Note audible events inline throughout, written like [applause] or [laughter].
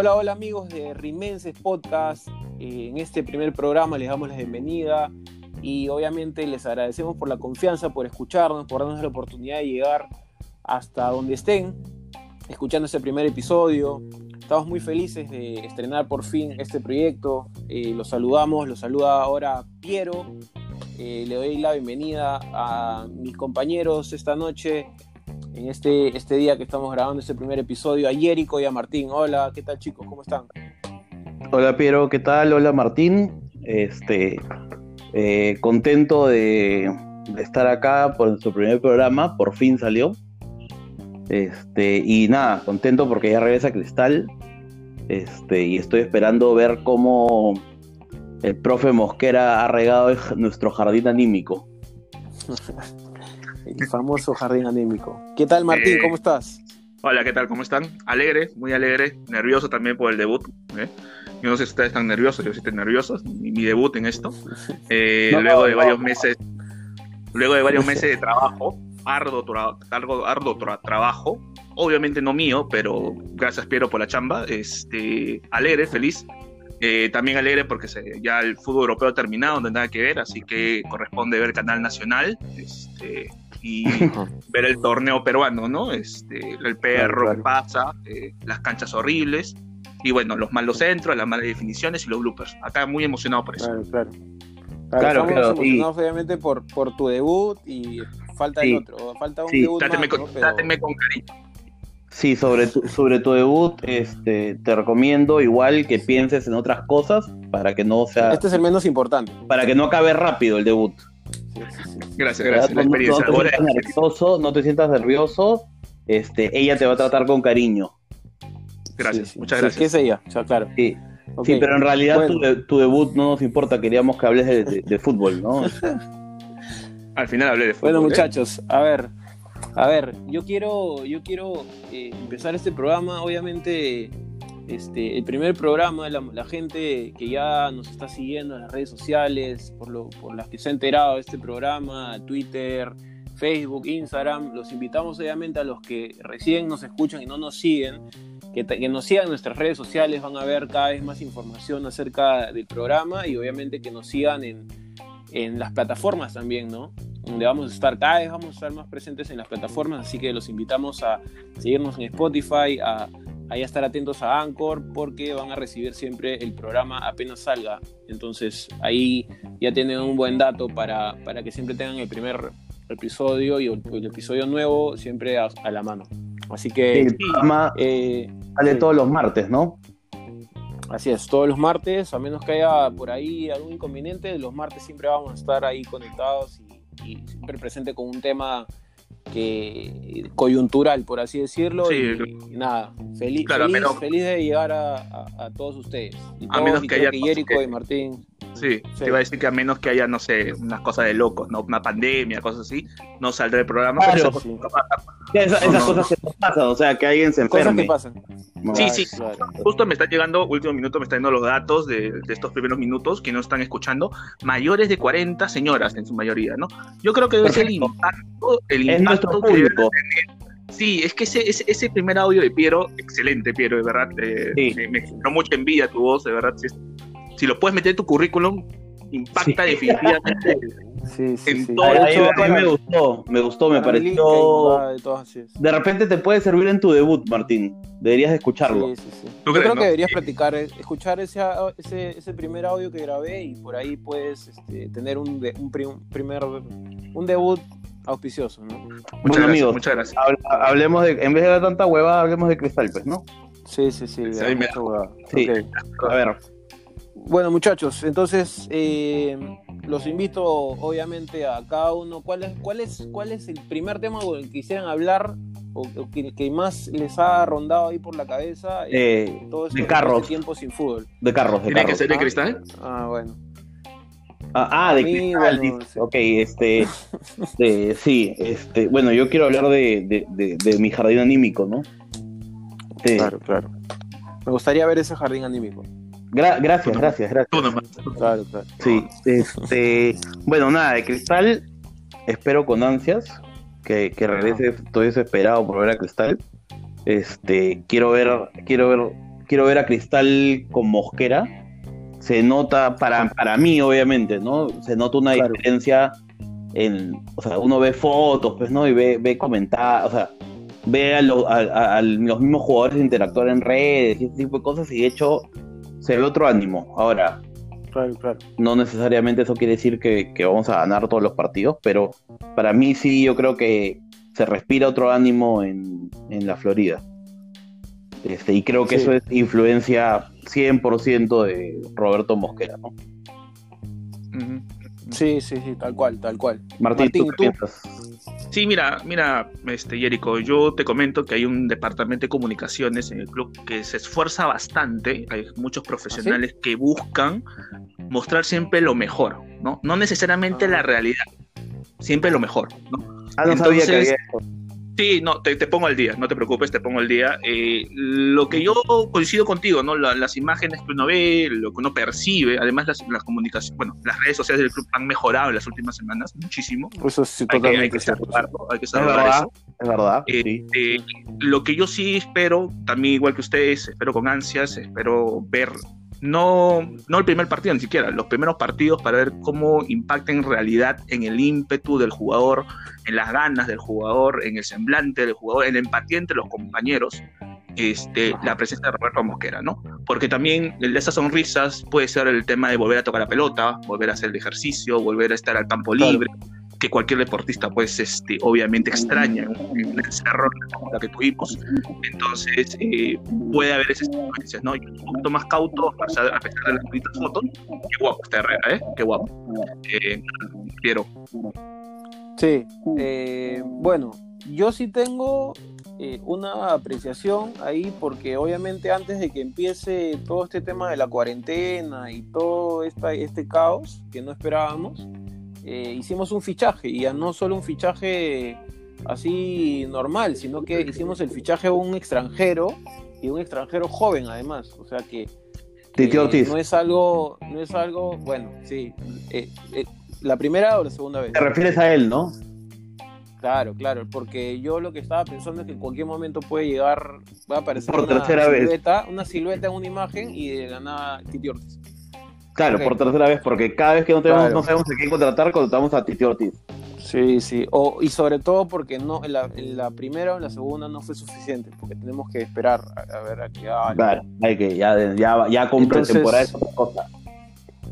Hola, hola amigos de Rimenses Podcast. Eh, en este primer programa les damos la bienvenida y obviamente les agradecemos por la confianza, por escucharnos, por darnos la oportunidad de llegar hasta donde estén, escuchando este primer episodio. Estamos muy felices de estrenar por fin este proyecto. Eh, los saludamos, los saluda ahora Piero. Eh, le doy la bienvenida a mis compañeros esta noche, en este, este día que estamos grabando este primer episodio, a Yerico y a Martín. Hola, ¿qué tal chicos? ¿Cómo están? Hola Piero, ¿qué tal? Hola Martín. Este, eh, contento de, de, estar acá por nuestro primer programa, por fin salió. Este, y nada, contento porque ya regresa Cristal. Este, y estoy esperando ver cómo el profe Mosquera ha regado nuestro jardín anímico. [laughs] el famoso jardín anímico. ¿Qué tal Martín? Eh, ¿Cómo estás? Hola, ¿qué tal? ¿Cómo están? Alegre, muy alegre, nervioso también por el debut. ¿eh? Yo no sé si ustedes están nerviosos, yo sí estoy nervioso, mi, mi debut en esto. [laughs] Eh, no, luego de varios meses, luego de varios [laughs] meses de trabajo, arduo, arduo, arduo trabajo, obviamente no mío, pero gracias Piero por la chamba, este, alegre, feliz. Eh, también alegre porque se, ya el fútbol europeo ha terminado, no hay nada que ver, así que corresponde ver Canal Nacional este, y [laughs] ver el torneo peruano, ¿no? Este, el perro claro, pasa, eh, las canchas horribles y bueno, los malos centros, las malas definiciones y los bloopers. Acá muy emocionado por eso. Claro, claro. Claro, claro estamos claro, emocionados y... obviamente por, por tu debut y falta sí. el otro, falta un sí, debut tráteme, más, con, ¿no? Pero... tráteme con cariño. Sí, sobre tu, sobre tu debut, este, te recomiendo igual que pienses en otras cosas para que no sea. Este es el menos importante. Para que no acabe rápido el debut. Sí, sí, sí. Gracias, gracias. La experiencia. No, no, te sientas nervioso, no te sientas nervioso. Este, ella te va a tratar con cariño. Gracias, muchas gracias. ¿Qué es ella? O sea, claro. Sí. Okay. sí, pero en realidad bueno. tu, tu, debut no nos importa, queríamos que hables de, de, de fútbol, ¿no? [laughs] Al final hablé de fútbol. Bueno, muchachos, ¿eh? a ver, a ver, yo quiero, yo quiero eh, empezar este programa, obviamente, este, el primer programa, la, la, gente que ya nos está siguiendo en las redes sociales, por, lo, por las que se ha enterado de este programa, Twitter, Facebook, Instagram, los invitamos obviamente a los que recién nos escuchan y no nos siguen, que, que, nos sigan en nuestras redes sociales, van a ver cada vez más información acerca del programa y obviamente que nos sigan en, en las plataformas también, ¿no? Donde vamos a estar, cada vez vamos a estar más presentes en las plataformas, así que los invitamos a seguirnos en Spotify, a, a estar atentos a Anchor, porque van a recibir siempre el programa apenas salga. Entonces ahí ya tienen un buen dato para, para que siempre tengan el primer episodio y el, el episodio nuevo siempre a, a la mano. Así que. el programa eh, sale sí. todos los martes, ¿no? Así es, todos los martes, a menos que haya por ahí algún inconveniente, los martes siempre vamos a estar ahí conectados y, y siempre presente con un tema que coyuntural, por así decirlo. Sí, y, y, nada, feliz, claro, feliz, menos, feliz, de llegar a, a, a todos ustedes. Y a todos, menos que que Jerico que... y Martín. Sí, sí, te iba a decir que a menos que haya, no sé, unas cosas de locos, ¿no? una pandemia, cosas así, no saldré del programa. Claro, pero sí. Esa, esas no, cosas que nos pasan, o sea, que alguien se enferme. Cosas que pasan. Sí, sí, claro. justo me está llegando, último minuto, me están dando los datos de, de, estos primeros minutos que no están escuchando, mayores de 40 señoras en su mayoría, ¿no? Yo creo que debe ser el impacto, el es impacto que debe tener Sí, es que ese, ese, ese, primer audio de Piero, excelente Piero, de verdad, eh, sí. me, me generó mucha envidia tu voz, de verdad, si, si lo puedes meter en tu currículum, impacta sí. definitivamente [laughs] sí, sí, en todo. A, hecho, a mí me gustó, me gustó, me pareció. De repente te puede servir en tu debut, Martín. Deberías escucharlo. Yo creo que deberías practicar, eh, escuchar ese, ese, ese, primer audio que grabé y por ahí puedes este, tener un, un, primer un debut auspicioso, ¿no? Muchas bueno, gracias, amigos, muchas gracias. Hablemos de, en vez de dar tanta hueva, hablemos de cristal, pues, ¿no? Sí, sí, sí. sí, me... sí. Okay. A ver. Bueno, muchachos, entonces eh, los invito obviamente a cada uno. ¿Cuál es, cuál es, cuál es el primer tema con el que quisieran hablar o, o que, que, más les ha rondado ahí por la cabeza? Eh, todo este, de carros. Este tiempo sin fútbol. De carros, de ¿Tiene carros. que ser de cristal? Ah, bueno. Ah, ah de mí, cristal. Bueno, sí. Ok, este, de, sí, este, bueno, yo quiero hablar de, de, de, de mi jardín anímico, ¿no? Claro, claro. Me gustaría ver ese jardín anímico. Gra gracias, gracias, gracias. Tú nomás. Claro, claro. Sí, este, bueno, nada, de Cristal espero con ansias que, que regrese, estoy desesperado por ver a Cristal. Este, quiero ver, quiero ver, quiero ver a Cristal con Mosquera. Se nota, para, para mí, obviamente, ¿no? Se nota una Claro. diferencia en, o sea, uno ve fotos, pues, ¿no? Y ve, ve comentarios, o sea, ve a, lo- a- a- a los mismos jugadores interactuar en redes y ese tipo de cosas, y de hecho se ve otro ánimo. Ahora, Claro, claro. no necesariamente eso quiere decir que, que vamos a ganar todos los partidos, pero para mí sí, yo creo que se respira otro ánimo en, en la Florida. Este, y creo que Sí. eso es influencia 100% de Roberto Mosquera. ¿no? Sí, sí, sí, tal cual, tal cual. Martín, Martín, ¿tú qué tú. piensas? Sí, mira, mira, este Jerico, yo te comento que hay un departamento de comunicaciones en el club que se esfuerza bastante. Hay muchos profesionales que buscan mostrar siempre lo mejor, ¿no? No necesariamente Ah. la realidad, siempre lo mejor, ¿no? Ah, no sabía que Entonces, había... Sí, no, te, te pongo al día, no te preocupes, te pongo al día. Eh, lo que yo coincido contigo, ¿no? La- las imágenes que uno ve, lo que uno percibe, además las, las comunicaciones, bueno, las redes sociales del club han mejorado en las últimas semanas muchísimo. Eso sí, Hay que, totalmente hay que saludarlo, hay que Es saludar verdad, es verdad. Eh, sí. eh, lo que yo sí espero, también igual que ustedes, espero con ansias, espero ver, no, no el primer partido ni siquiera, los primeros partidos para ver cómo impacta en realidad en el ímpetu del jugador, en las ganas del jugador, en el semblante del jugador, en la empatía entre los compañeros, este, la presencia de Roberto Mosquera, ¿no? Porque también esas sonrisas puede ser el tema de volver a tocar la pelota, volver a hacer el ejercicio, volver a estar al campo Claro. Que cualquier deportista, pues, este, obviamente extraña un en un encerro la que tuvimos. Entonces, eh, puede haber esas influencias, ¿no? Yo un poquito más cauto, a pesar, a pesar de las bonitas fotos. Qué guapo está Herrera, ¿eh? Qué guapo. Eh, quiero. Sí, eh, bueno, yo sí tengo eh, una apreciación ahí porque obviamente antes de que empiece todo este tema de la cuarentena y todo esta, este caos que no esperábamos, eh, hicimos un fichaje y no solo un fichaje así normal, sino que hicimos el fichaje a un extranjero y un extranjero joven además, o sea que Titi eh, Ortiz. no es algo, no es algo, bueno, sí, eh, eh, la primera o la segunda vez. Te refieres a él, ¿no? Claro, claro, porque yo lo que estaba pensando es que en cualquier momento puede llegar, va a aparecer Por una tercera vez. silueta, una silueta en una imagen y de la nada Titi Ortiz. Claro, por tercera vez, porque cada vez que no, tenemos, Claro. no sabemos a quién contratar, contratamos a Titi Ortiz. Sí, sí, o, y sobre todo porque no en la, en la primera o en la segunda no fue suficiente, porque tenemos que esperar a, a ver a que algo. Claro, hay que ya, ya, ya con Entonces- pretemporada es otra cosa.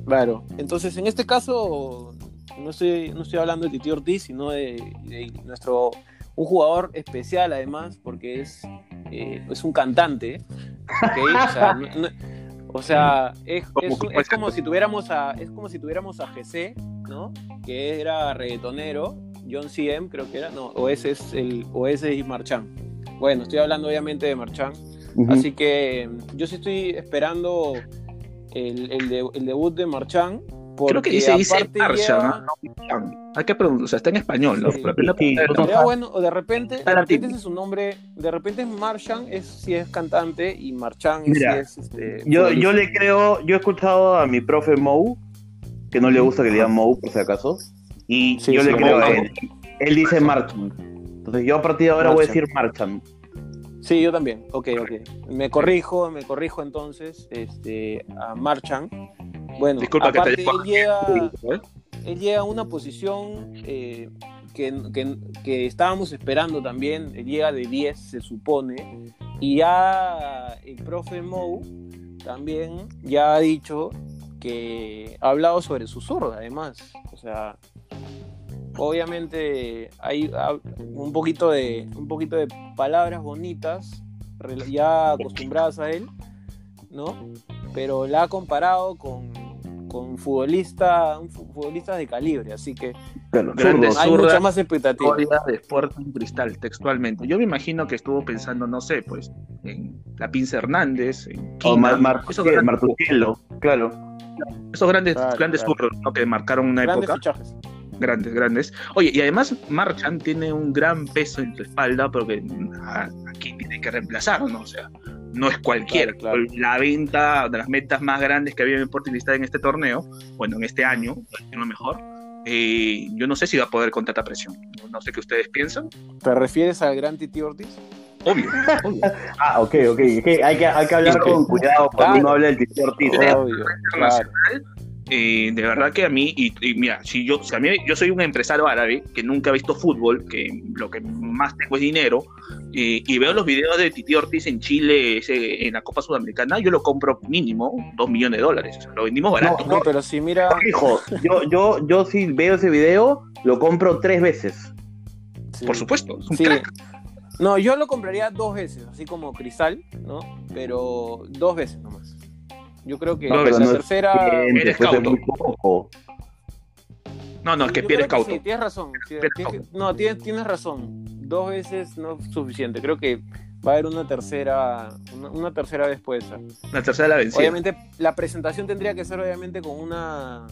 Claro, entonces en este caso no estoy, no estoy hablando de Titi Ortiz, sino de, de nuestro un jugador especial además, porque es, eh, es un cantante, ¿ok? O sea, [laughs] no- no- o sea, es, ¿Cómo- es- como si tuviéramos a es como si tuviéramos a GC, ¿no? Que era reggaetonero, John CM creo que era, no, o ese es el o ese es Marchán. Bueno, estoy hablando obviamente de Marchán. Ujú. Así que mm, yo sí estoy esperando el, el, de- el debut de Marchán. Creo que dice, dice Marshall, lleva- ¿no? Hay que pronunciar, o sea, está en español, ¿no? Sí. Pero la- Sí, no. no- Sería bueno, o de repente, de repente ese es su nombre, de repente es Marchand, es si es cantante, y Marchand Mira, es este. Yo, yo le creo, yo he escuchado a mi profe Mou, que no le gusta que le digan Mou por si acaso, y Sí, yo sí, le creo a él. Él dice Marchand. Entonces yo a partir de ahora voy a decir Marchand. Sí, yo también. Ok, ok. Me corrijo, me corrijo entonces este, a Marchand. Bueno, Disculpa que te digo. él llega, [laughs] ¿eh? él llega a una posición eh, que, que- que estábamos esperando también. Él llega de 10, se supone. Y ya el profe Mou también ya ha dicho que ha hablado sobre su zurda, además. O sea, obviamente hay un poquito de, un poquito de palabras bonitas, ya acostumbradas a él, ¿no? Pero la ha comparado con, con futbolista, un fu- futbolista de calibre, así que Claro, Grandes zurdo. hay mucha más expectativa. De Sporting Cristal, textualmente. Yo me imagino que estuvo pensando, no sé, pues, en la Pinza Hernández, en O Quina, Mar- Mar- grandes, Martucciello, claro. esos grandes, Claro, grandes zurdos, ¿no? que marcaron una Grandes época. fichajes. Grandes, grandes. Oye, y además Marchand tiene un gran peso en tu espalda porque a- aquí tiene que reemplazar, ¿no? O sea, no es cualquiera. Claro, claro. La venta de las metas más grandes que había en Sporting en este torneo, bueno, en este año, decirlo mejor, eh, yo no sé si va a poder con tanta presión. No, sé qué ustedes piensan. ¿Te refieres al gran Titi Ortiz? Obvio, obvio. [laughs] Ah, ok, ok. Es que hay que, hay que hablar con cuidado cuando Claro. uno habla del Titi Ortiz. ¿eh? Obvio, claro. Eh, de verdad que a mí, y, y mira, si yo, si a mí, yo soy un empresario árabe que nunca ha visto fútbol, que lo que más tengo es dinero, eh, y veo los videos de Titi Ortiz en Chile ese, en la Copa Sudamericana, yo lo compro mínimo dos millones de dólares. O sea, lo vendimos barato. No, pero si mira, Hijo, yo, yo, yo si veo ese video, lo compro tres veces. sí. Por supuesto, es un Sí. crack. No, yo lo compraría dos veces, así como Cristal, ¿no? Pero dos veces nomás. Yo creo que No, la no tercera. Eres muy poco. No, no, es que creo cauto. Sí, tienes razón. tienes no, tienes, tienes razón. Dos veces no es suficiente. Creo que va a haber una tercera, una, una tercera vez puede ser. La tercera la vencida. Obviamente, la presentación tendría que ser obviamente con una.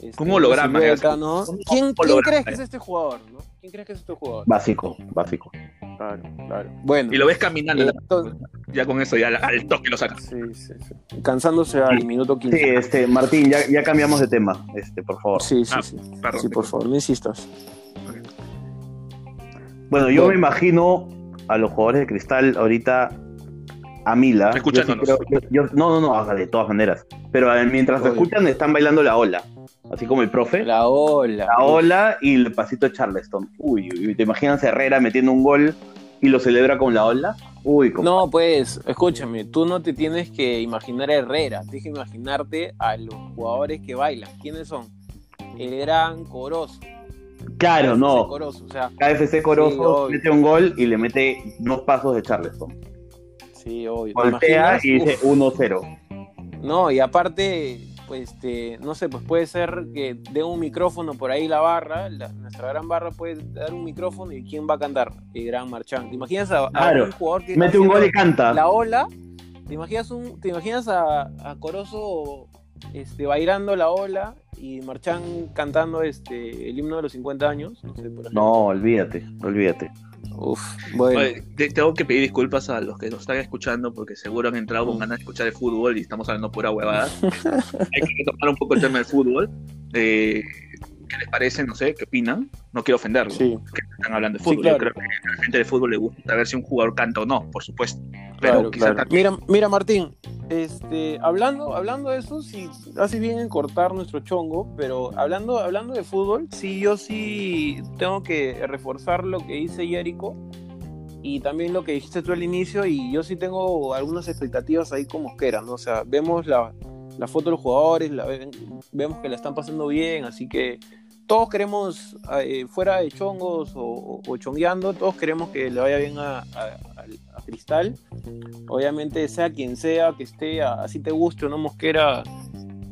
este, Un holograma, una silueta, ya, ¿no? un ¿Quién, quién holograma, crees que ya. es este jugador? ¿no? ¿Quién crees que es este jugador? Básico, básico. Claro, claro. Bueno. Y lo ves caminando, eh, entonces- ya con eso, ya al, al toque lo sacas. sí, sí, sí. Cansándose al minuto Sí, 15. este, Martín, ya, ya cambiamos de tema, este, por favor. Sí, sí, Ah, sí. Perdón. Sí, por favor, no insistas. Bueno, yo Bueno. me imagino a los jugadores de cristal ahorita a Mila. Escuchándonos. Yo sí creo- yo- yo- no, no, no, o sea, de todas maneras. Pero eh, mientras Obvio. escuchan, están bailando la ola. Así como el profe. La, La ola. ola y el pasito de Charleston. Uy, uy, ¿te imaginas a Herrera metiendo un gol y lo celebra con la ola? Uy, como... No, pues, escúchame, tú no te tienes que imaginar a Herrera, tienes que imaginarte a los jugadores que bailan. ¿Quiénes son? El gran Corozo. claro, KFC no. Corozo, o sea, KFC Corozo mete un gol y le mete dos pasos de Charleston. sí, obvio. ¿te Voltea y dice Uf, 1-0. no, y aparte, pues, este, no sé, pues puede ser que dé un micrófono por ahí la barra, la- nuestra gran barra puede dar un micrófono y ¿quién va a cantar? El gran Marchán. ¿Te imaginas a, un jugador que Mete un gol y canta. la ola? ¿Te imaginas, un, te imaginas a, a Corozo este, bailando la ola y Marchán cantando este, el himno de los 50 años? No sé, por ejemplo. No, olvídate, olvídate. Uf, bueno. Oye, te- tengo que pedir disculpas a los que nos están escuchando porque seguro han entrado con ganas de escuchar el fútbol y estamos hablando pura huevada. [laughs] Hay que tomar un poco el tema del fútbol. Eh, ¿Qué les parece? No sé, ¿qué opinan? No quiero ofenderlos. Sí, que están hablando de Sí, fútbol. claro. Yo creo que a la gente de fútbol le gusta saber si un jugador canta o no, por supuesto. Pero claro, claro. Mira, mira Martín, este, hablando, hablando de eso, sí, hace bien en cortar nuestro chongo, pero hablando, hablando de fútbol, sí, yo sí tengo que reforzar lo que dice Jerico y también lo que dijiste tú al inicio, y yo sí tengo algunas expectativas ahí con Mosquera, ¿no? O sea, vemos la, la foto de los jugadores, la vemos que la están pasando bien, así que todos queremos, eh, fuera de chongos o, o- chongueando, todos queremos que le vaya bien a, a- a- a Cristal. Obviamente, sea quien sea que esté, así te guste o no Mosquera,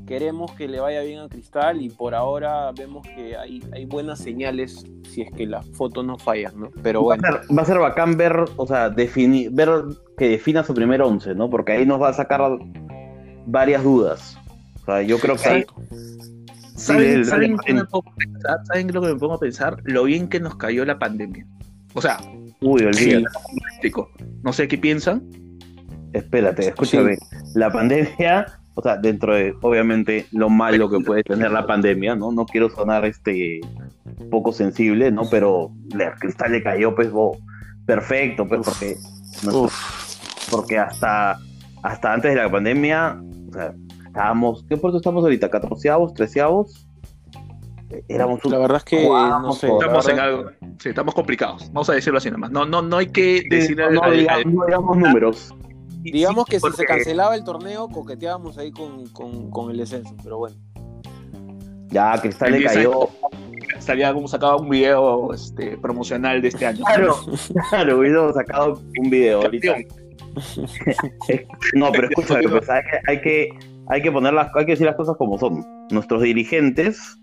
queremos que le vaya bien a Cristal y por ahora vemos que hay, hay buenas señales si es que las fotos no fallan, ¿no? Pero bueno. Va, a ser, va a ser bacán ver, o sea, definir, ver que defina su primer once, ¿no? Porque ahí nos va a sacar varias dudas. O sea, yo creo que ahí, ¿Saben, Sí, el- ¿saben el- qué me pongo a pensar? ¿Saben lo que me pongo a pensar? Lo bien que nos cayó la pandemia. O sea, uy, olvídate. No sé qué piensan. Espérate, escúchame. La pandemia, o sea, dentro de, obviamente, lo malo que puede tener la pandemia, ¿no? No quiero sonar este poco sensible, ¿no? Pero la cristal le cayó, pues, bo, perfecto, pues, Uf. porque, porque hasta, hasta antes de la pandemia, o sea, estábamos, ¿qué puesto estamos ahorita? ¿Catorceavos, treceavos? Éramos un La verdad es que no sé. Estamos en verdad- algo. Sí, estamos complicados. Vamos a decirlo así nomás. No, no, no hay que Sí, decirle no, digamos, no digamos números. Digamos que si se cancelaba el torneo, coqueteábamos ahí con, con, con el descenso, pero bueno. Ya, Cristal le cayó. Estaría como sacaba un video este, promocional de este año. Claro, claro, hubiéramos sacado un video ahorita. [laughs] No, pero escúchame, pues, hay, que, hay, que, hay que poner las, hay que decir las cosas como son. Nuestros dirigentes,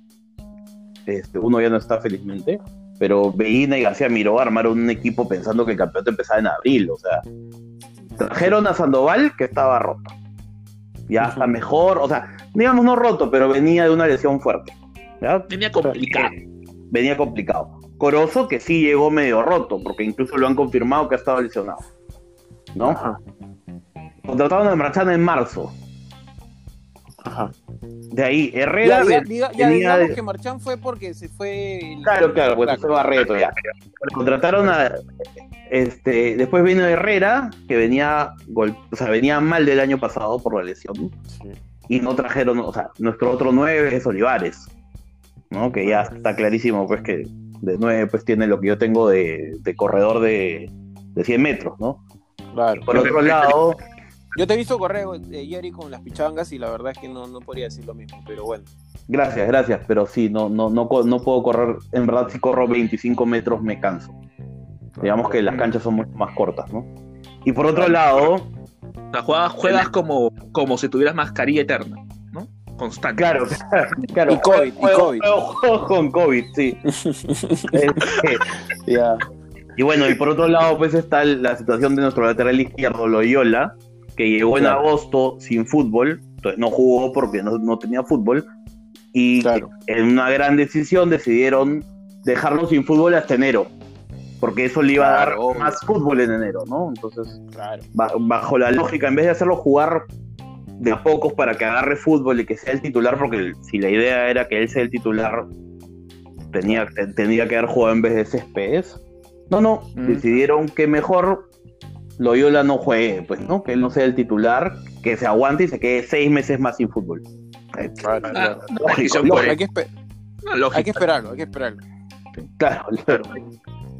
este, uno ya no está felizmente, pero Beina y García Miró armaron un equipo pensando que el campeonato empezaba en abril, o sea, trajeron a Sandoval que estaba roto. Ya está mejor, o sea, digamos no roto, pero venía de una lesión fuerte. ¿ya? Tenía complicado. venía complicado. Corozo que sí llegó medio roto, porque incluso lo han confirmado que ha estado lesionado. ¿no? Ajá. Contrataron a Marchán en marzo. Ajá. De ahí, Herrera. Ya, diga- digamos de- que Marchán fue porque se fue. el- Claro, claro, pues fue Barreto ya. Contrataron a. Este, después vino Herrera, que venía, gol- o sea, venía mal del año pasado por la lesión. Sí. Y no trajeron, o sea, nuestro otro 9 es Olivares, ¿no? Que ya está clarísimo, pues que de 9 pues tiene lo que yo tengo de, de corredor de, de 100 metros, ¿no? Claro. Por otro lado, Yo te he visto correr eh, Jerry con las pichangas y la verdad es que no, no podría decir lo mismo, pero bueno. gracias, gracias, pero sí, no, no, no, co- no puedo correr, en verdad si corro 25 metros me canso. Digamos que las canchas son mucho más cortas, ¿no? Y por otro lado, O sea, juegas, juegas como, como si tuvieras mascarilla eterna, ¿no? Constante. claro, [laughs] claro, Y COVID, y COVID. juego- juego con COVID, sí. [laughs] Este, Ya. Y bueno, y por otro lado, pues está la situación de nuestro lateral izquierdo, Loyola, que llegó en Claro. agosto sin fútbol, entonces no jugó porque no, no tenía fútbol, y Claro. en una gran decisión decidieron dejarlo sin fútbol hasta enero, porque eso le iba a dar Claro, más fútbol en enero, ¿no? Entonces, bajo la lógica, en vez de hacerlo jugar de a pocos para que agarre fútbol y que sea el titular, porque si la idea era que él sea el titular, tenía, te- tendría que haber jugado en vez de Céspedes. No, no, Mm. decidieron que mejor Loyola no juegue, pues, ¿no? Que él no sea el titular, que se aguante y se quede seis meses más sin fútbol. Eh, Claro, Ah, Lógico, lógico. Hay que, hay esperarlo, hay que esperarlo. Claro, claro.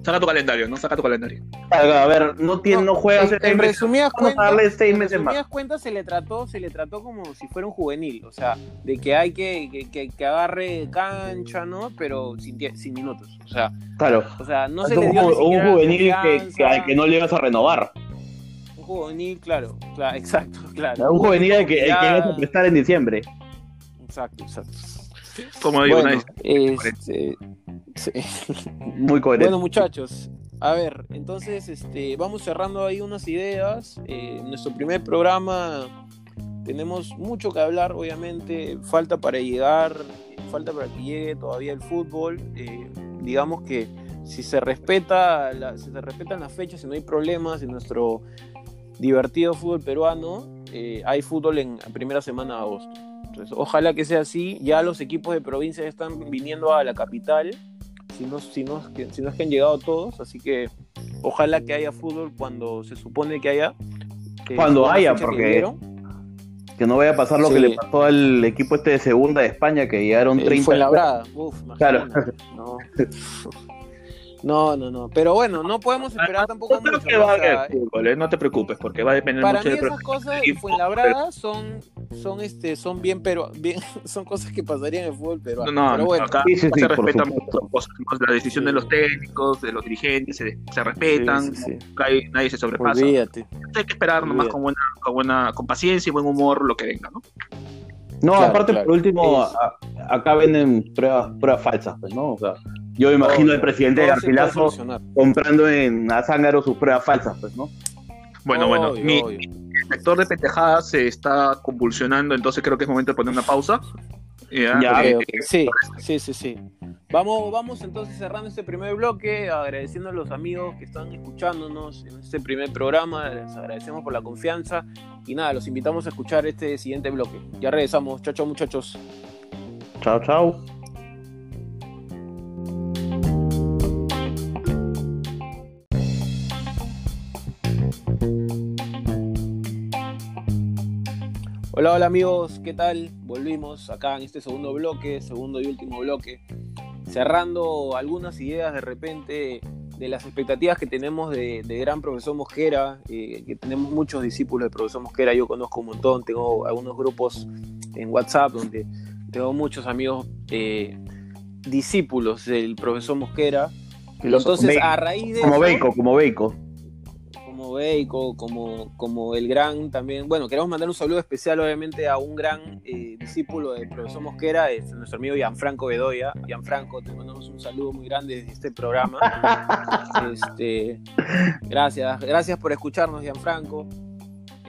Saca tu calendario, ¿no? Saca tu calendario. A ver, no, tiene, no, juega hace en, en resumidas cuentas, darle seis en meses resumidas cuentas se le trató, se le trató como si fuera un juvenil, o sea, de que hay que, que, que- que agarre cancha, ¿no? Pero sin, sin minutos, o sea, Claro. o sea, no se un, le dio un juvenil que, al que no le ibas a renovar. Juvenil, claro, claro, [laughs] exacto, claro. Un juvenil que, el que Ya- ibas a prestar en diciembre. Exacto, exacto. Como digo, Bueno, una- este, sí. [laughs] Muy coherente. Bueno, muchachos, a ver, entonces este, vamos cerrando ahí unas ideas. Eh, en nuestro primer programa tenemos mucho que hablar, obviamente. Falta para llegar, falta para que llegue todavía el fútbol. Eh, digamos que si se respeta, la- si se respetan las fechas, si no hay problemas en nuestro divertido fútbol peruano, eh, hay fútbol en primera semana de agosto. Entonces, ojalá que sea así. Ya los equipos de provincia están viniendo a la capital si no, si, no, es que- si no es que han llegado todos, así que ojalá que haya fútbol cuando se supone que haya. que Cuando haya, que porque dieron. Que no vaya a pasar lo Sí. que le pasó al equipo este de segunda de España, que llegaron Eh, 30. fue labrada. Uf, Claro. No. [laughs] no, no, no. Pero bueno, no podemos esperar tampoco No creo mucho. que ¿no? va a O sea, haber fútbol, ¿eh? No te preocupes, porque va a depender para mucho mí del esas cosas en Fuenlabrada son, son, este, son bien, pero bien, [laughs] son cosas que pasarían en el fútbol peruano. No, no, pero bueno, acá Sí, sí, sí, se respetan muchas cosas, ¿no? la decisión de los técnicos, de los dirigentes, se, se respetan, sí, sí, sí. nunca hay- nadie se sobrepasa. olvídate. Hay que esperar nomás con buena, con buena, con paciencia y buen humor lo que venga, ¿no? No, Claro, aparte, claro. por último, a- acá venden pruebas, pruebas falsas, pues, ¿no? O sea, yo me imagino al presidente de Garcilaso comprando en Azángaro sus pruebas falsas, pues, ¿no? Bueno, bueno, mi obvio. sector de pendejadas se está convulsionando, entonces creo que es momento de poner una pausa. Ya, Ya, porque- Ok, ok. Sí, sí, sí, sí. Vamos, vamos entonces cerrando este primer bloque, agradeciendo a los amigos que están escuchándonos en este primer programa, les agradecemos por la confianza y nada, los invitamos a escuchar este siguiente bloque. Ya regresamos, chao, chao muchachos. Chao, chao. Hola, hola amigos, ¿qué tal? Volvimos acá en este segundo bloque, segundo y último bloque, cerrando algunas ideas de repente de las expectativas que tenemos de, de gran profesor Mosquera, eh, que tenemos muchos discípulos del profesor Mosquera, yo conozco un montón, tengo algunos grupos en WhatsApp donde tengo muchos amigos eh, discípulos del profesor Mosquera. Entonces, a raíz de Como eso- Beico, como Beico. Como Beico, como, como el gran también. Bueno, queremos mandar un saludo especial, obviamente, a un gran eh, discípulo del profesor Mosquera, es nuestro amigo Gianfranco Bedoya. Gianfranco, te mandamos un saludo muy grande desde este programa. [laughs] Este, gracias, gracias por escucharnos, Gianfranco.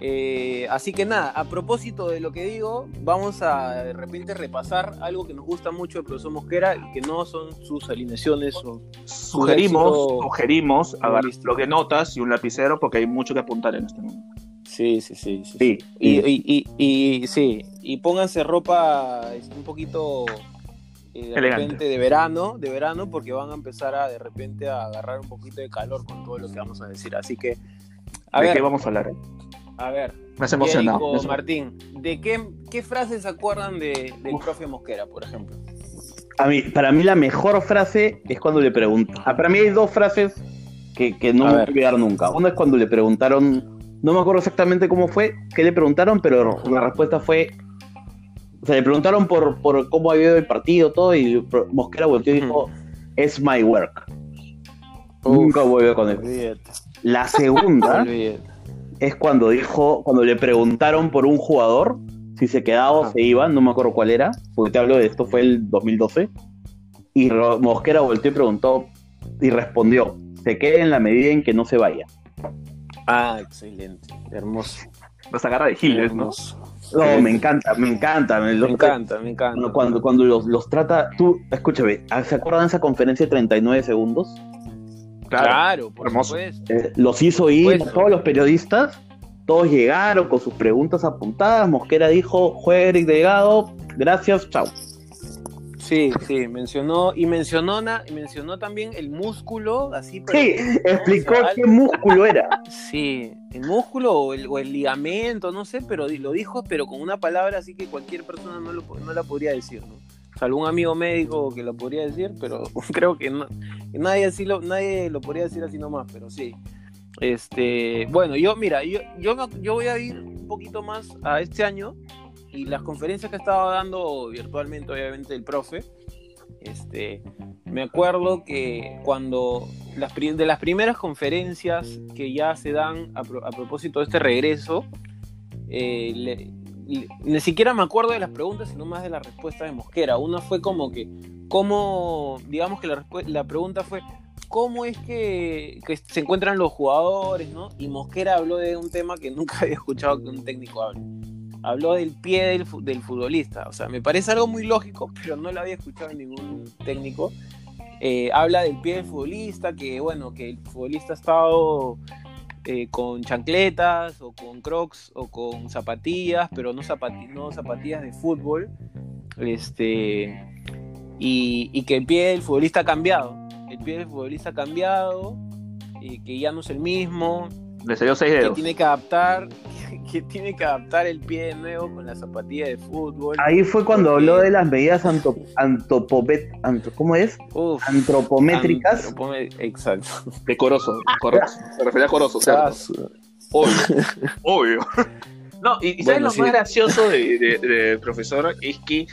Eh, así que nada, a propósito de lo que digo, vamos a de repente repasar algo que nos gusta mucho del profesor Mosquera y que no son sus alineaciones o Sugerimos, sugerimos agarrar lo que notas y un lapicero porque hay mucho que apuntar en este momento. Sí, sí, sí. sí, Sí, Y, sí. y, y, y- sí, y pónganse ropa un poquito eh, de Elegante. repente de verano, de verano, porque van a empezar a de repente a agarrar un poquito de calor con todo lo que vamos a decir. Así que, a ¿De ver, qué vamos a hablar? A ver, Me has emocionado. Me has- Martín, ¿de qué, qué frases se acuerdan de, del profe Mosquera, por ejemplo? A mí, para mí la mejor frase es cuando le preguntan. Ah, para mí hay dos frases que, que no A me voy a olvidar nunca. Una es cuando le preguntaron, no me acuerdo exactamente cómo fue, qué le preguntaron, pero la respuesta fue, o sea, le preguntaron por, por cómo había ido el partido, todo, y Mosquera volteó y dijo, es my work. Nunca volvió con eso. Olvídate, La segunda [laughs] olvídate. Es cuando dijo, cuando le preguntaron por un jugador, si se quedaba o se iba, no me acuerdo cuál era, porque te hablo de esto, fue el 2012, y Ro- Mosquera volteó y preguntó, y respondió, se quede en la medida en que no se vaya. Ah, excelente, hermoso. Nos agarra de giles, ¿no? hermoso. No, me encanta, me encanta. Me, Me encanta, me encanta. Cuando, cuando, cuando los, los trata, tú, escúchame, ¿se acuerdan de esa conferencia de 39 segundos? Claro, por Hermoso. Eh, los hizo ir todos los periodistas, todos llegaron con sus preguntas apuntadas, Mosquera dijo, juega Eric Delgado, gracias, chao. Sí, sí, mencionó, y mencionó, na- y mencionó también el músculo, así, pero- Sí, explicó O sea, qué músculo era. [laughs] Sí, el músculo o el, o el ligamento, no sé, pero lo dijo, pero con una palabra así que cualquier persona no, lo, no la podría decir, ¿no? Un amigo médico que lo podría decir, pero [laughs] creo que, nadie, así lo, nadie lo podría decir así nomás, pero sí. Este, bueno, yo, mira, yo, yo, yo voy a ir un poquito más a este año y las conferencias que estaba dando virtualmente, obviamente, el profe. Este, me acuerdo que cuando las, de las primeras conferencias que ya se dan a, a propósito de este regreso, eh, ni siquiera me acuerdo de las preguntas, sino más de la respuesta de Mosquera. Una fue como que, ¿cómo, digamos que la, pregunta fue, ¿cómo es que, se encuentran los jugadores? ¿no? Y Mosquera habló de un tema que nunca [laughs] había escuchado que un técnico hable. Habló del pie del futbolista. O sea, me parece algo muy lógico, [laughs] pero no lo había escuchado en ningún técnico. Eh, habla del pie del futbolista, que bueno, que el futbolista ha estado eh, con chancletas o con crocs o con zapatillas, pero no, zapati- no zapatillas de fútbol. Este, y, y que el pie del futbolista ha cambiado. El pie del futbolista ha cambiado, y que ya no es el mismo, Le salió seis que tiene que adaptar, [laughs] que tiene que adaptar el pie de nuevo con la zapatilla de fútbol. Ahí fue cuando Porque- habló de las medidas anto- antopopet- anto- ¿cómo es? Uf, Antropométricas. antropome- Exacto. [laughs] Decoroso, coroso. Se refería a coroso, Ah, ¿cierto? Obvio. [laughs] Obvio. No, y, y ¿sabes lo más gracioso de- de- del profesor? Es que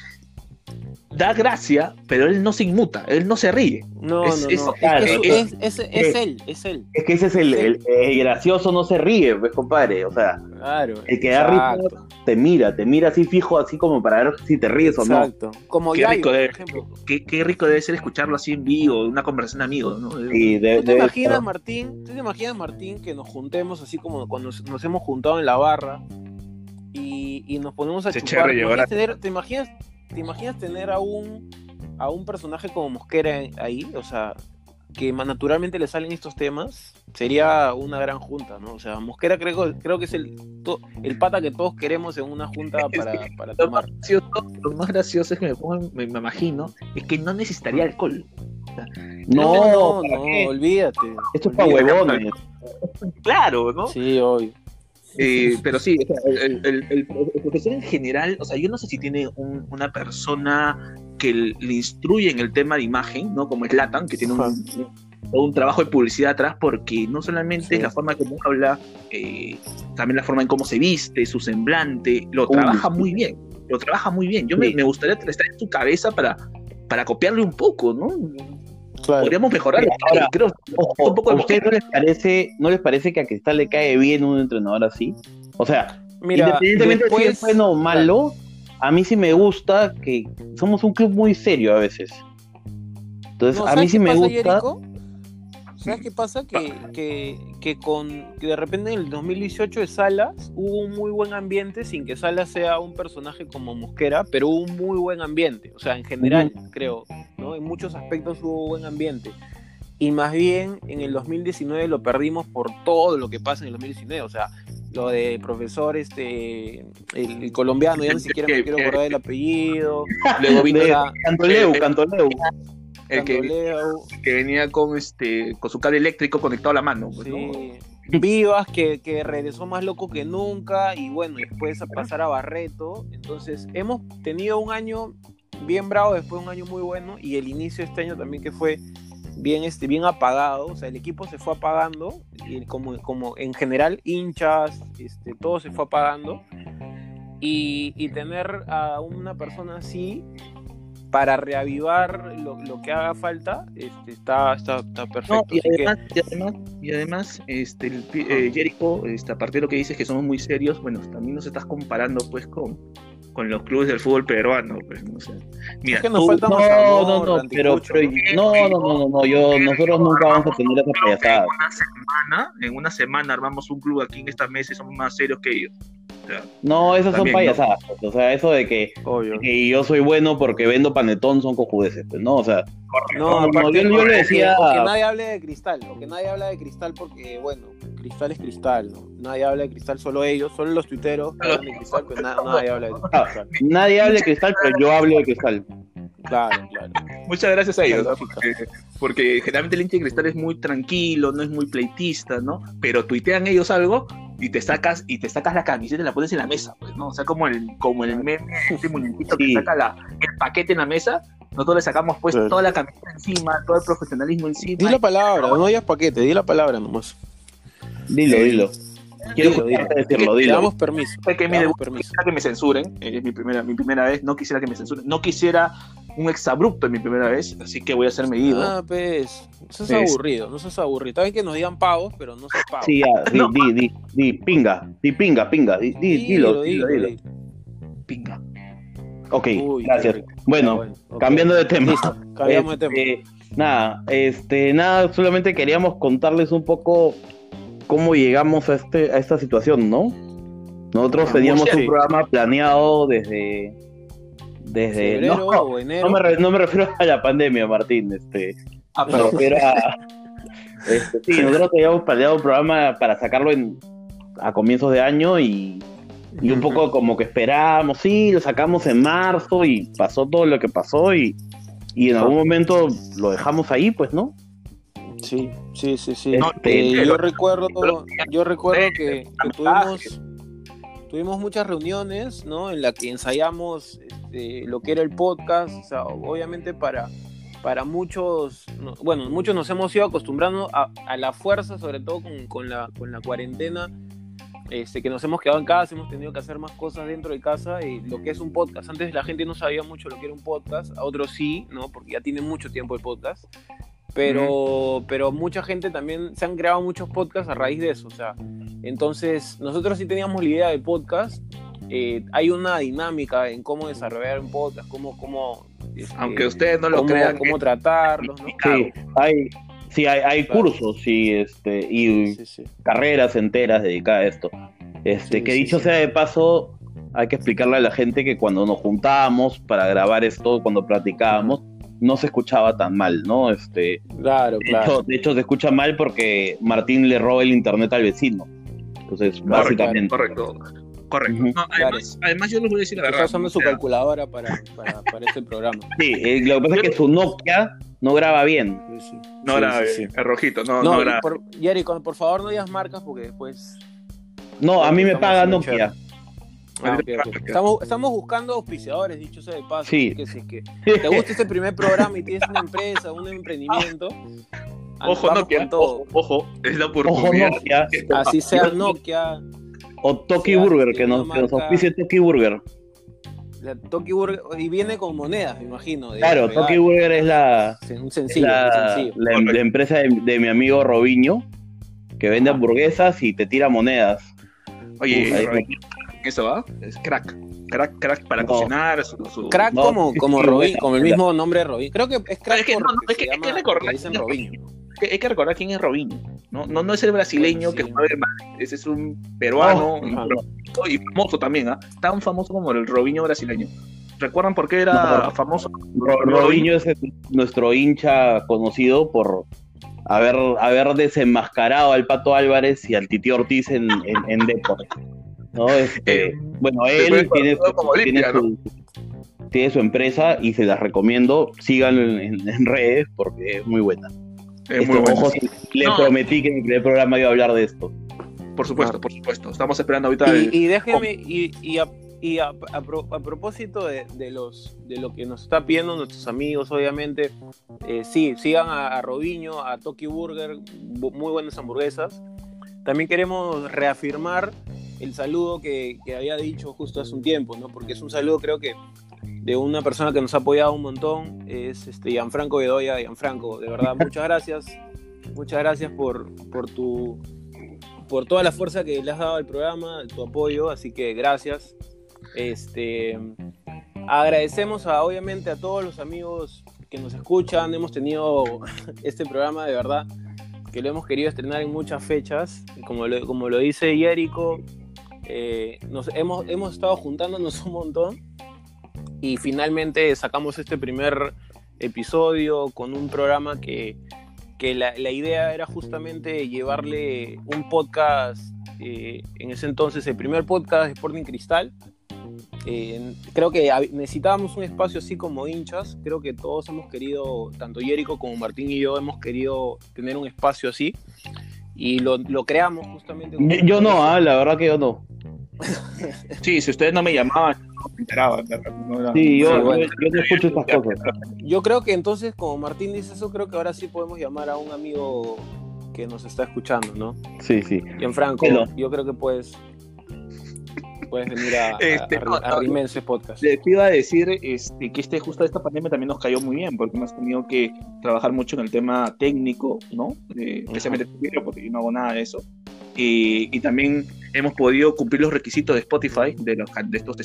da gracia, pero él no se inmuta, él no se ríe. No, Es- no, es- no. claro, es, que es- su- es, es- es él, es él. Es que ese es el, el- el gracioso, no se ríe, pues, compadre. O sea, Claro. el que da risa te mira, te mira así fijo, así como para ver si te ríes o no. Exacto. Como Qué Yayo, rico, por ejemplo. Qué, qué rico debe ser escucharlo así en vivo, una conversación de amigos, ¿no? De- ¿Tú te imaginas, Martín? ¿Tú te imaginas, Martín, que nos juntemos así como cuando nos, nos hemos juntado en la barra y, y nos ponemos a Che, chupar? chévere, ¿Te llevar a- imaginas tener, ¿te, imaginas, ¿Te imaginas tener a un, a un personaje como Mosquera ahí? O sea, que naturalmente le salen estos temas. Sería una gran junta, ¿no? O sea, Mosquera creo, creo que es el, to- el pata que todos queremos en una junta [laughs] para, para Lo más, tomar. gracioso, lo más gracioso es que me, pongo, me, me imagino es que no necesitaría alcohol. No, no, ¿para no, qué? olvídate. Esto es para huevones. Claro, ¿no? Sí, obvio. Eh, pero sí, o sea, el, el- el- profesor en general, o sea, yo no sé si tiene un- una persona que le instruye en el tema de imagen, ¿no? Como es Latan, que tiene un, un- un trabajo de publicidad atrás, porque no solamente Sí. la forma como habla, eh, también la forma en cómo se viste, su semblante, lo Uy, trabaja muy bien, lo trabaja muy bien. Yo me, Sí. me gustaría estar en su cabeza para, para copiarle un poco, ¿no? Claro. Podríamos mejorar. Ahora, creo, Ojo, un poco ¿a de ustedes no les parece, no les parece que a Cristal le cae bien un entrenador así? O sea, Mira, independientemente de si es bueno o malo, a mí sí me gusta que somos un club muy serio a veces. Entonces, No, a mí ¿sabes sí me pasa, gusta. Jerico? ¿Sabes qué pasa? Que, que, que con que de repente en el 2018 de Salas hubo un muy buen ambiente sin que Salas sea un personaje como Mosquera, pero hubo un muy buen ambiente. O sea, en general, creo, ¿no? En muchos aspectos hubo buen ambiente. Y más bien en el 2019 lo perdimos por todo lo que pasa en el 2019. O sea, lo de profesor, este, el, el colombiano, ya ni siquiera me quiero acordar del apellido. Luego vino Cantoleu, el- Cantoleu. El que, que venía con este con su cable eléctrico conectado a la mano. pues, ¿no? sí. Vivas, que, que regresó más loco que nunca, y bueno, después a pasar a Barreto. Entonces, hemos tenido un año bien bravo, después un año muy bueno, y el inicio de este año también que fue bien, este, bien apagado, o sea, el equipo se fue apagando, y como, como en general, hinchas, este, todo se fue apagando, y, y tener a una persona así para reavivar lo, lo que haga falta, este, está, está, está perfecto. No, y Así que- además, y además, y además, este, el eh, Jericho, este, aparte de lo que dices que somos muy serios, bueno, también nos estás comparando pues con, con los clubes del fútbol peruano, pues, no sé. Mira, es que nos tú- falta No, amor, no, no, pero, no, no, no, no, no, yo, nosotros nunca vamos a tener esa payasada. en una semana, en una semana armamos un club aquí en esta mesa y somos más serios que ellos. Sea, No, esas son payasadas. O sea, eso de que, Obvio. que yo soy bueno porque vendo panetón son cojudeces, pues, ¿no? O sea, No, yo- yo le decía- que nadie hable de cristal, o que nadie habla de cristal porque, bueno, cristal es cristal, ¿no? Nadie habla de cristal, solo ellos, solo los tuiteros hablan de cristal, pero na- nadie habla de cristal. nadie habla de cristal, pero yo hablo de cristal. Claro, claro. Muchas gracias a ellos, ¿no? Porque, porque generalmente el hincha de cristal es muy tranquilo, no es muy pleitista, ¿no? Pero tuitean ellos algo y te sacas y te sacas la camiseta y la pones en la mesa, pues, ¿no? O sea, como el como el meme, este muñequito Sí. que saca la, el paquete en la mesa, nosotros le sacamos pues Claro. toda la camiseta encima, todo el profesionalismo encima. Di la palabra, no digas paquete, di la palabra nomás. Dilo, dilo. Quiero Dilo, escucharte dilo. decirlo, dilo. damos permiso. Sé que mi damos permiso. quisiera que me censuren, eh, es mi primera, mi primera vez, no quisiera que me censuren, no quisiera un exabrupto en mi primera vez, así que voy a ser medido. Ah, pues, no seas Es- aburrido, no seas aburrido. Está bien que nos digan pavos, pero no seas pavo. Sí, ya, [laughs] di, No. di, di, di, pinga, di, pinga, pinga, di, di, dilo, dilo, dilo. Pinga. Ok, Uy, gracias. Bueno, cambiando de tema. Listo, cambiamos de tema. Este, Nada, este, nada, solamente queríamos contarles un poco cómo llegamos a este, a esta situación, ¿no? Nosotros teníamos un programa planeado desde, desde, Febrero no, o enero. no me, re- no me refiero a la pandemia, Martín, este, Ah, a, [laughs] este, sí, nosotros teníamos planeado un programa para sacarlo en, a comienzos de año y, y un poco como que esperábamos, sí, lo sacamos en marzo y pasó todo lo que pasó y, y en algún momento lo dejamos ahí, pues, ¿no? Sí, sí, sí, sí. No, Eh, yo recuerdo, yo recuerdo que, tuvimos, tuvimos muchas reuniones, ¿no? En las que ensayamos este, lo que era el podcast, o sea, obviamente para, para muchos, no- bueno, muchos nos hemos ido acostumbrando a, a la fuerza, sobre todo con, con la, con la cuarentena, este, que nos hemos quedado en casa, hemos tenido que hacer más cosas dentro de casa, y lo que es un podcast. Antes la gente no sabía mucho lo que era un podcast, a otros sí, ¿no? Porque ya tiene mucho tiempo el podcast. Pero, pero mucha gente también se han creado muchos podcasts a raíz de eso. O sea, entonces nosotros sí teníamos la idea de podcast. eh, hay una dinámica en cómo desarrollar un podcast, cómo, cómo, este, Aunque ustedes no lo cómo, crean, cómo tratarlos, ¿no? Sí, hay, sí, hay, hay Claro. cursos sí, este, y Sí, sí. carreras enteras dedicadas a esto. Este, Sí, que sí, dicho sí. sea de paso, hay que explicarle a la gente que cuando nos juntábamos para grabar esto, cuando practicábamos, no se escuchaba tan mal, ¿no? Este, Claro, de, claro. hecho, de hecho, se escucha mal porque Martín le roba el internet al vecino. Entonces, básicamente. correcto. Correcto. No, además, además, yo les voy a decir la Está verdad. usando su sea, calculadora para, para, para este programa. Sí, eh, lo que pasa es que su Nokia no graba bien. Sí, sí. No Sí, sí, sí. el rojito, no, No, no y era. por, con- por favor no digas marcas porque después. No, a mí me paga Nokia. Ah. Estamos, estamos buscando auspiciadores, dicho sea de paso. Sí. Que si es que te gusta este primer programa y tienes una empresa, un emprendimiento. [laughs] Ojo, Nokia. Ojo, ojo, es la Ojo oportunidad. Nokia. Así sea Nokia, O Toki Burger, que nos, que nos auspicie Toki Burger. la Toki Burger, y viene con monedas, me imagino. de Claro. Toki Burger es la, Un es sencillo, la, un sencillo. la- la empresa de, de mi amigo Robiño, que vende hamburguesas y te tira monedas. Oye, Robin, eso va, es crack. Crack, crack para No. cocinar. Su, su- Crack No, como, sí, como sí, Robin, como el mismo nombre de Robin. Creo que es crack Es que no, porque no, es que- se hay que recordar que- Robin. Hay que- quién es Robinho. No, no, no es el brasileño Bueno, que sí. juega. Ese es un peruano No, y- famoso también, ¿ah? Tan famoso como el Robinho brasileño. ¿Recuerdan por qué era No. famoso? Ro- Robiño es el- nuestro hincha conocido por haber, haber desenmascarado al Pato Álvarez y al Titi Ortiz en, en, en Depor. ¿No? Este, Eh, bueno, él tiene, como su- tiene, limpia, su, tiene su empresa y se las recomiendo. Síganlo en, redes porque es muy buena. Es muy bueno. ojo, le No. prometí que en el primer programa iba a hablar de esto. Por supuesto, por supuesto. Estamos esperando ahorita el- Y, y déjeme, y, y a, y a- a pro- a propósito de, de los, de lo que nos está pidiendo nuestros amigos, obviamente, eh, sí, sigan a, a Robinho, a Toki Burger, bu- muy buenas hamburguesas. También queremos reafirmar el saludo que, había dicho justo hace un tiempo, ¿no? Porque es un saludo, creo que, de una persona que nos ha apoyado un montón, es este Gianfranco Bedoya. Gianfranco, de verdad, muchas gracias. Muchas gracias por, por tu por toda la fuerza que le has dado al programa, tu apoyo, así que gracias. Este, agradecemos a, obviamente a todos los amigos que nos escuchan. Hemos tenido [laughs] este programa de verdad que lo hemos querido estrenar en muchas fechas. Como lo, como lo dice Jerico, eh, nos hemos, hemos estado juntándonos un montón y finalmente sacamos este primer episodio con un programa que, que la, la idea era justamente llevarle un podcast, eh, en ese entonces el primer podcast de Sporting Cristal. Eh, creo que necesitábamos un espacio así como hinchas. Creo que todos hemos querido, tanto Jerico como Martín y yo, hemos querido tener un espacio así. Y lo, lo creamos justamente. Yo, yo no, ah, la verdad que yo no. Sí, si ustedes no me llamaban, no me enteraba. no era- Sí, yo, bueno. yo, yo no escucho estas cosas. Yo creo que entonces, como Martín dice eso, creo que ahora sí podemos llamar a un amigo que nos está escuchando, ¿no? Sí, sí. Gianfranco, Hello. yo creo que puedes, puedes venir a, a- Este, a- a Rimense Podcast. Les iba a decir este, que este, justo esta pandemia también nos cayó muy bien, porque hemos tenido que trabajar mucho en el tema técnico, ¿no? Eh, especialmente porque yo no hago nada de eso. Y, y también hemos podido cumplir los requisitos de Spotify, de, los, de estos, de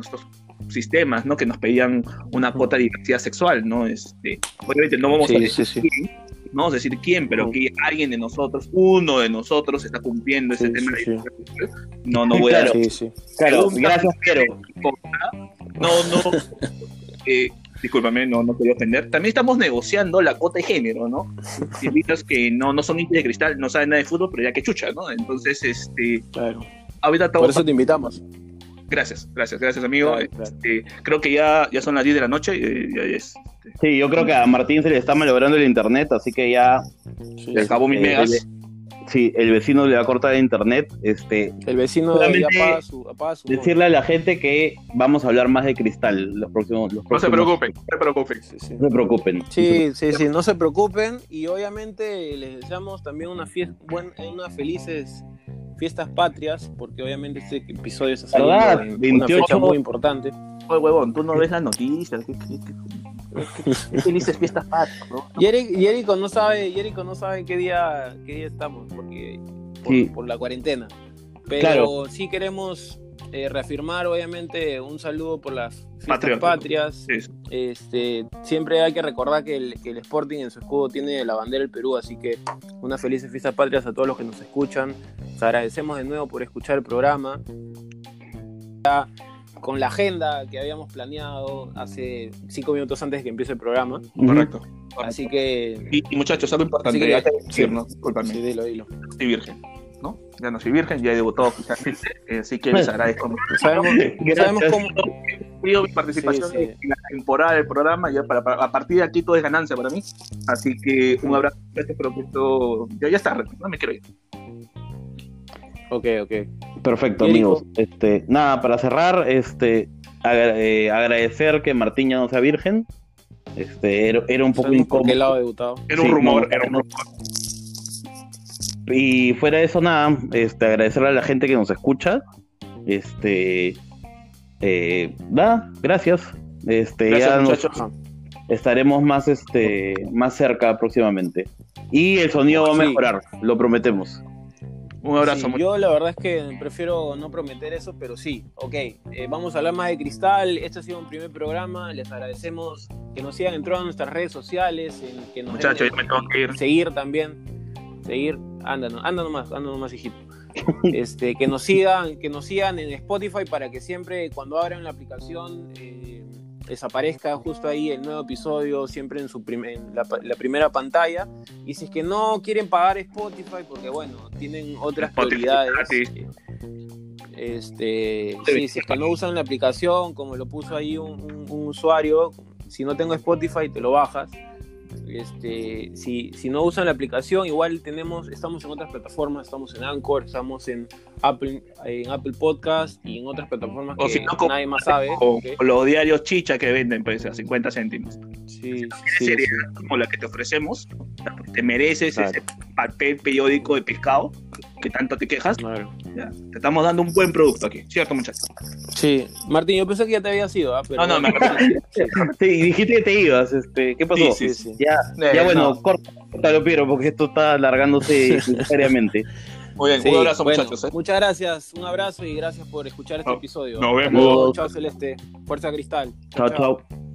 estos sistemas, ¿no? Que nos pedían una cuota de diversidad sexual, ¿no? Este, obviamente no vamos a decir sí, sí. quién, no vamos a decir quién, pero que alguien de nosotros, uno de nosotros, está cumpliendo ese tema de diversidad sexual. No, no voy Claro. a sí. Claro, gracias, pero. no, no. [laughs] Eh, discúlpame, no, no quería ofender. También estamos negociando la cuota de género, ¿no? [laughs] Invitados que no, no son hinchas de cristal, no saben nada de fútbol, pero ya que chucha, ¿no? Entonces, este, Claro. ahorita Por estamos. eso te invitamos. Gracias, gracias, gracias, amigo. Claro, claro. Este, creo que ya, ya son las 10 de la noche. eh, ya es, Sí, yo creo que a Martín se le está malogrando el internet, así que ya. Sí. se acabó mis Eh, megas. Sí, el vecino le va a cortar el internet. Este, El vecino apaga su, apaga su decirle a la gente que vamos a hablar más de cristal los próximos. Los No se preocupen, no se preocupen. Sí, sí. No se preocupen. Sí, sí, sí, no se preocupen y obviamente les deseamos también una fiesta, buen, unas felices fiestas patrias, porque obviamente este episodio está saliendo ¿Verdad? en una 28. fecha muy importante. Oye, huevón, tú no ves las noticias. ¿Qué, qué, qué, [laughs] qué- felices fiestas patrias, ¿no? No sabe, Jerico no sabe qué día, qué día estamos, porque por, Sí. por la cuarentena. Pero Claro. sí queremos eh, reafirmar, obviamente, un saludo por las fiestas Patriótico. patrias. Sí, sí. Este, siempre hay que recordar que el, que el Sporting en su escudo tiene la bandera del Perú, así que unas felices fiestas patrias a todos los que nos escuchan. Les agradecemos de nuevo por escuchar el programa. Ya con la agenda que habíamos planeado hace cinco minutos antes de que empiece el programa. Correcto. Así que. Y, y muchachos, algo importante, que- hay que decirnos, discúlpame. Sí, dilo, dilo. soy virgen, ¿no? Ya no soy virgen, ya he debutado oficialmente, [laughs] eh, así que les agradezco. No sabemos, no sabemos cómo. Pido mi participación Sí, sí. en la temporada del programa, ya para, para- a partir de aquí todo es ganancia para mí. Así que un abrazo, gracias por esto. Ya, ya está, no me quiero ir. Ok, ok. Perfecto, amigos. Este, nada, para cerrar, este, agra- eh, agradecer que Martín ya no sea virgen. Este, era, era un poco por qué incómodo. lado debutado. Era un Sí, rumor, no, era un rumor. Y fuera de eso, nada, este, agradecerle a la gente que nos escucha. Este, eh, nada, gracias. Este, Gracias, ya nos- estaremos más, este, más cerca próximamente. Y el sonido va a mejorar, lo prometemos. Un abrazo, Sí, yo la verdad es que prefiero no prometer eso, pero sí, ok. eh, vamos a hablar más de cristal. Este ha sido un primer programa. Les agradecemos que nos sigan en todas nuestras redes sociales, en que nos Muchachos, yo me tengo que ir. seguir también. Seguir, anda, no- anda nomás, anda nomás, hijito. [laughs] Este, que nos sigan, que nos sigan en Spotify para que siempre cuando abran la aplicación eh, desaparezca justo ahí el nuevo episodio siempre en, su en la, primera pantalla. Y si es que no quieren pagar Spotify, porque bueno, tienen otras prioridades. Este, sí, si es que no usan la aplicación, como lo puso ahí un usuario, si no tengo Spotify, te lo bajas este, si, si no usan la aplicación, igual tenemos, estamos en otras plataformas, estamos en Anchor, estamos en Apple, en Apple Podcast y en otras plataformas que nadie más sabe. O, los diarios chicha que venden pues, a 50 céntimos. Sí, sí, como la que te ofrecemos, te mereces ese papel periódico de pescado que tanto te quejas. te estamos dando un buen producto aquí, ¿cierto, muchachos? Sí, Martín, yo pensé que ya te había sido, ¿ah? No, no, me [laughs] sí, dijiste que te ibas, este, ¿qué pasó? Sí, sí, Ya, ya bueno, córtalo, Piero, porque esto está alargándose [laughs] necesariamente. Muy bien, un abrazo, muchachos. ¿eh? Muchas gracias, un abrazo y gracias por escuchar este episodio. Nos vemos. Chao, Celeste. Fuerza Cristal. chao. chao.